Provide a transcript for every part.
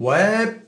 Ouais.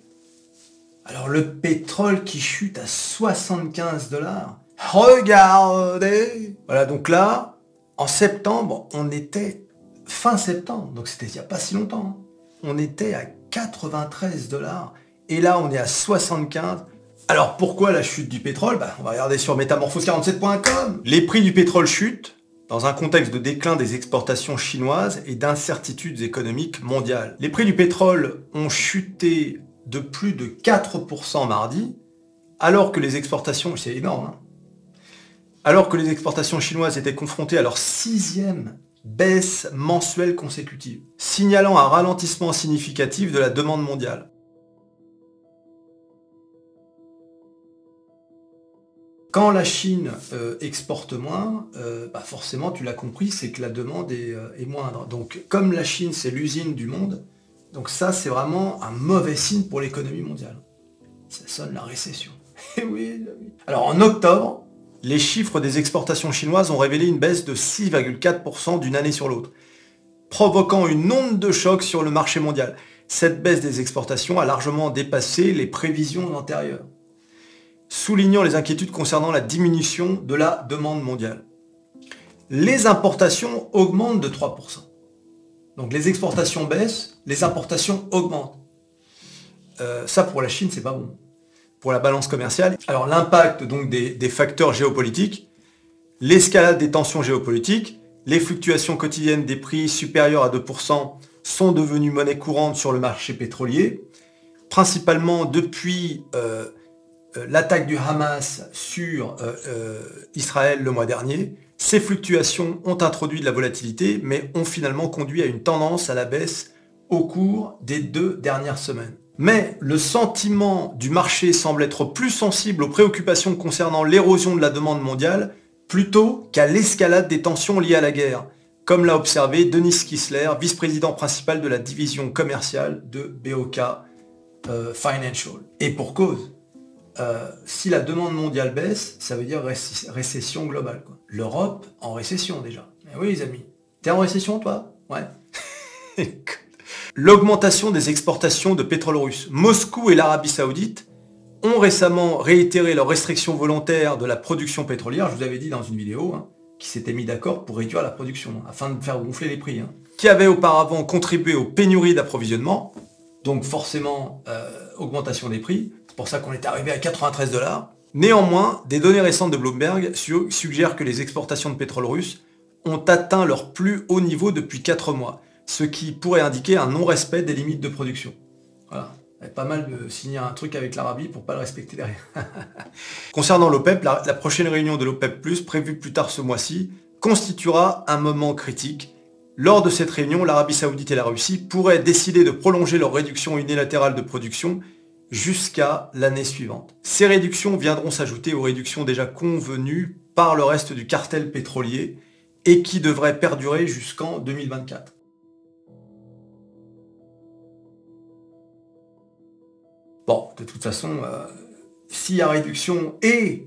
Alors le pétrole qui chute à 75 dollars. Regardez Voilà, donc là, en septembre, on était fin septembre, donc c'était il n'y a pas si longtemps. Hein. On était à 93 dollars et là on est à 75. Alors pourquoi la chute du pétrole? Bah, On va regarder sur métamorphose47.com. Les prix du pétrole chutent dans un contexte de déclin des exportations chinoises et d'incertitudes économiques mondiales. Les prix du pétrole ont chuté de plus de 4% mardi, alors que les exportations, c'est énorme, hein, alors que les exportations chinoises étaient confrontées à leur sixième baisse mensuelle consécutive, signalant un ralentissement significatif de la demande mondiale. Quand la Chine euh, exporte moins, euh, bah, forcément, tu l'as compris, c'est que la demande euh, est, moindre. Donc, comme la Chine, c'est l'usine du monde, donc ça, c'est vraiment un mauvais signe pour l'économie mondiale. Ça sonne la récession. Eh oui, Alors, en octobre, les chiffres des exportations chinoises ont révélé une baisse de 6,4% d'une année sur l'autre, provoquant une onde de choc sur le marché mondial. Cette baisse des exportations a largement dépassé les prévisions antérieures soulignant les inquiétudes concernant la diminution de la demande mondiale. Les importations augmentent de 3%. Donc les exportations baissent, les importations augmentent. Euh, ça pour la Chine, c'est pas bon. Pour la balance commerciale, alors l'impact donc des, facteurs géopolitiques, l'escalade des tensions géopolitiques, les fluctuations quotidiennes des prix supérieurs à 2% sont devenues monnaie courante sur le marché pétrolier, principalement depuis euh, l'attaque du Hamas sur euh, euh, Israël le mois dernier, ces fluctuations ont introduit de la volatilité, mais ont finalement conduit à une tendance à la baisse au cours des deux dernières semaines. Mais le sentiment du marché semble être plus sensible aux préoccupations concernant l'érosion de la demande mondiale plutôt qu'à l'escalade des tensions liées à la guerre, comme l'a observé Denis Kissler, vice-président principal de la division commerciale de BOK Financial. Et pour cause, euh, si la demande mondiale baisse, ça veut dire récession globale. L'Europe en récession déjà. Mais oui les amis. T'es en récession toi? Ouais. L'augmentation des exportations de pétrole russe. Moscou et l'Arabie Saoudite ont récemment réitéré leurs restrictions volontaires de la production pétrolière, je vous avais dit dans une vidéo, hein, qui s'étaient mis d'accord pour réduire la production, afin de faire gonfler les prix, hein, qui avaient auparavant contribué aux pénuries d'approvisionnement, donc forcément euh, augmentation des prix, c'est pour ça qu'on est arrivé à 93 dollars. Néanmoins, des données récentes de Bloomberg suggèrent que les exportations de pétrole russe ont atteint leur plus haut niveau depuis 4 mois, ce qui pourrait indiquer un non-respect des limites de production. Voilà. Pas mal de signer un truc avec l'Arabie pour pas le respecter derrière. Concernant l'OPEP, la, la prochaine réunion de l'OPEP+, prévue plus tard ce mois-ci, constituera un moment critique. Lors de cette réunion, l'Arabie Saoudite et la Russie pourraient décider de prolonger leur réduction unilatérale de production jusqu'à l'année suivante. Ces réductions viendront s'ajouter aux réductions déjà convenues par le reste du cartel pétrolier et qui devraient perdurer jusqu'en 2024. Bon, de toute façon, euh, s'il y a réduction et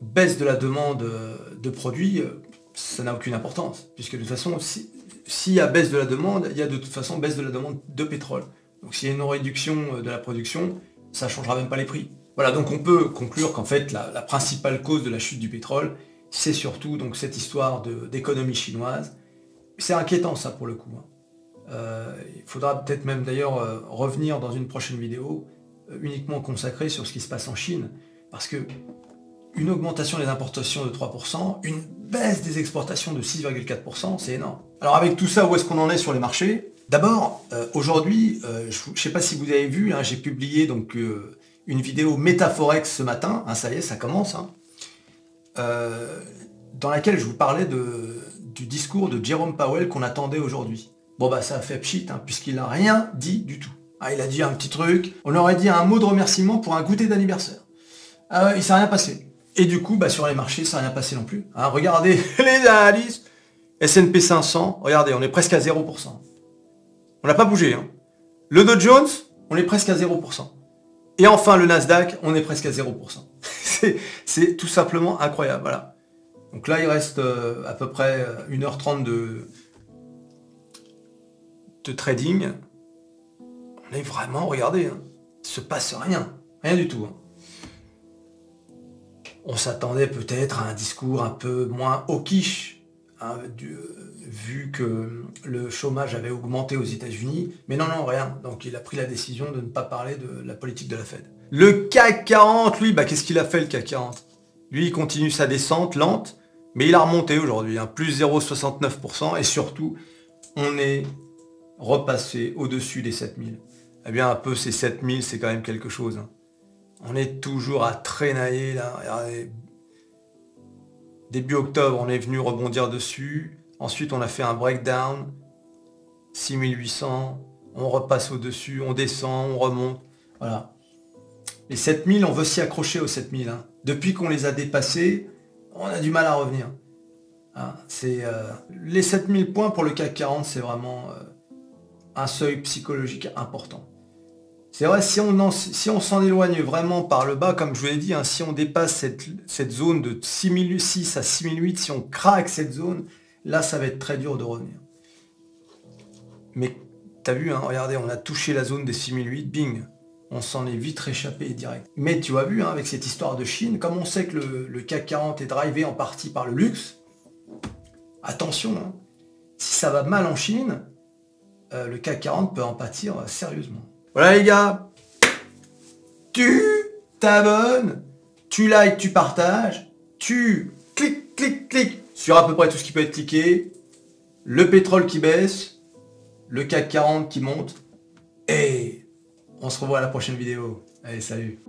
baisse de la demande euh, de produits, euh, ça n'a aucune importance. Puisque de toute façon, s'il y a baisse de la demande, il y a de toute façon baisse de la demande de pétrole. Donc s'il y a une réduction euh, de la production, ça ne changera même pas les prix. Voilà, donc on peut conclure qu'en fait la, principale cause de la chute du pétrole, c'est surtout donc cette histoire d'économie chinoise. C'est inquiétant ça pour le coup. Hein. Euh, il faudra peut-être même d'ailleurs euh, revenir dans une prochaine vidéo uniquement consacrée sur ce qui se passe en Chine. Parce que une augmentation des importations de 3%, une baisse des exportations de 6,4%, c'est énorme. Alors avec tout ça, où est-ce qu'on en est sur les marchés? D'abord, euh, aujourd'hui, euh, je ne sais pas si vous avez vu, hein, j'ai publié donc euh, une vidéo métaphorex ce matin, hein, ça y est, ça commence, hein, dans laquelle je vous parlais du discours de Jerome Powell qu'on attendait aujourd'hui. Bon bah ça a fait pchit, puisqu'il n'a rien dit du tout. Ah, il a dit un petit truc, on aurait dit un mot de remerciement pour un goûter d'anniversaire. Ah, il s'est rien passé. Et du coup, bah, sur les marchés, ça n'a rien passé non plus. regardez les analyses. S&P 500, regardez, on est presque à 0%. On n'a pas bougé. Hein. Le Dow Jones, on est presque à 0%. Et enfin, le Nasdaq, on est presque à 0%. c'est tout simplement incroyable. Voilà. Donc là, il reste euh, à peu près 1h30 de, de trading. On est vraiment, regardez, hein, il se passe rien. Rien du tout. Hein. On s'attendait peut-être à un discours un peu moins hawkish, hein, vu que le chômage avait augmenté aux États-Unis. Mais non, non, rien. Donc il a pris la décision de ne pas parler de la politique de la Fed. Le CAC 40, lui, bah, qu'est-ce qu'il a fait le CAC 40 Lui, il continue sa descente lente, mais il a remonté aujourd'hui, hein, plus 0,69%, et surtout, on est repassé au-dessus des 7000. Eh bien, un peu ces 7000, c'est quand même quelque chose. Hein. On est toujours à traînailler là. Début octobre, on est venu rebondir dessus. Ensuite, on a fait un breakdown. 6800. On repasse au-dessus, on descend, on remonte. Voilà. Les 7000, on veut s'y accrocher aux 7000. Hein. Depuis qu'on les a dépassés, on a du mal à revenir. Hein, c'est euh, Les 7000 points pour le CAC 40, c'est vraiment euh, un seuil psychologique important. C'est vrai, si on, s'en éloigne vraiment par le bas, comme je vous l'ai dit, hein, si on dépasse cette, zone de 6006 à 6008, si on craque cette zone, là, ça va être très dur de revenir. Mais tu as vu, regardez, on a touché la zone des 6008, bing, on s'en est vite réchappé direct. Mais tu as vu, hein, avec cette histoire de Chine, comme on sait que le, CAC 40 est drivé en partie par le luxe, attention, hein, si ça va mal en Chine, euh, le CAC 40 peut en pâtir euh, sérieusement. Voilà les gars, tu t'abonnes, tu likes, tu partages, tu cliques, cliques, cliques sur à peu près tout ce qui peut être cliqué, le pétrole qui baisse, le CAC 40 qui monte, et on se revoit à la prochaine vidéo. Allez, salut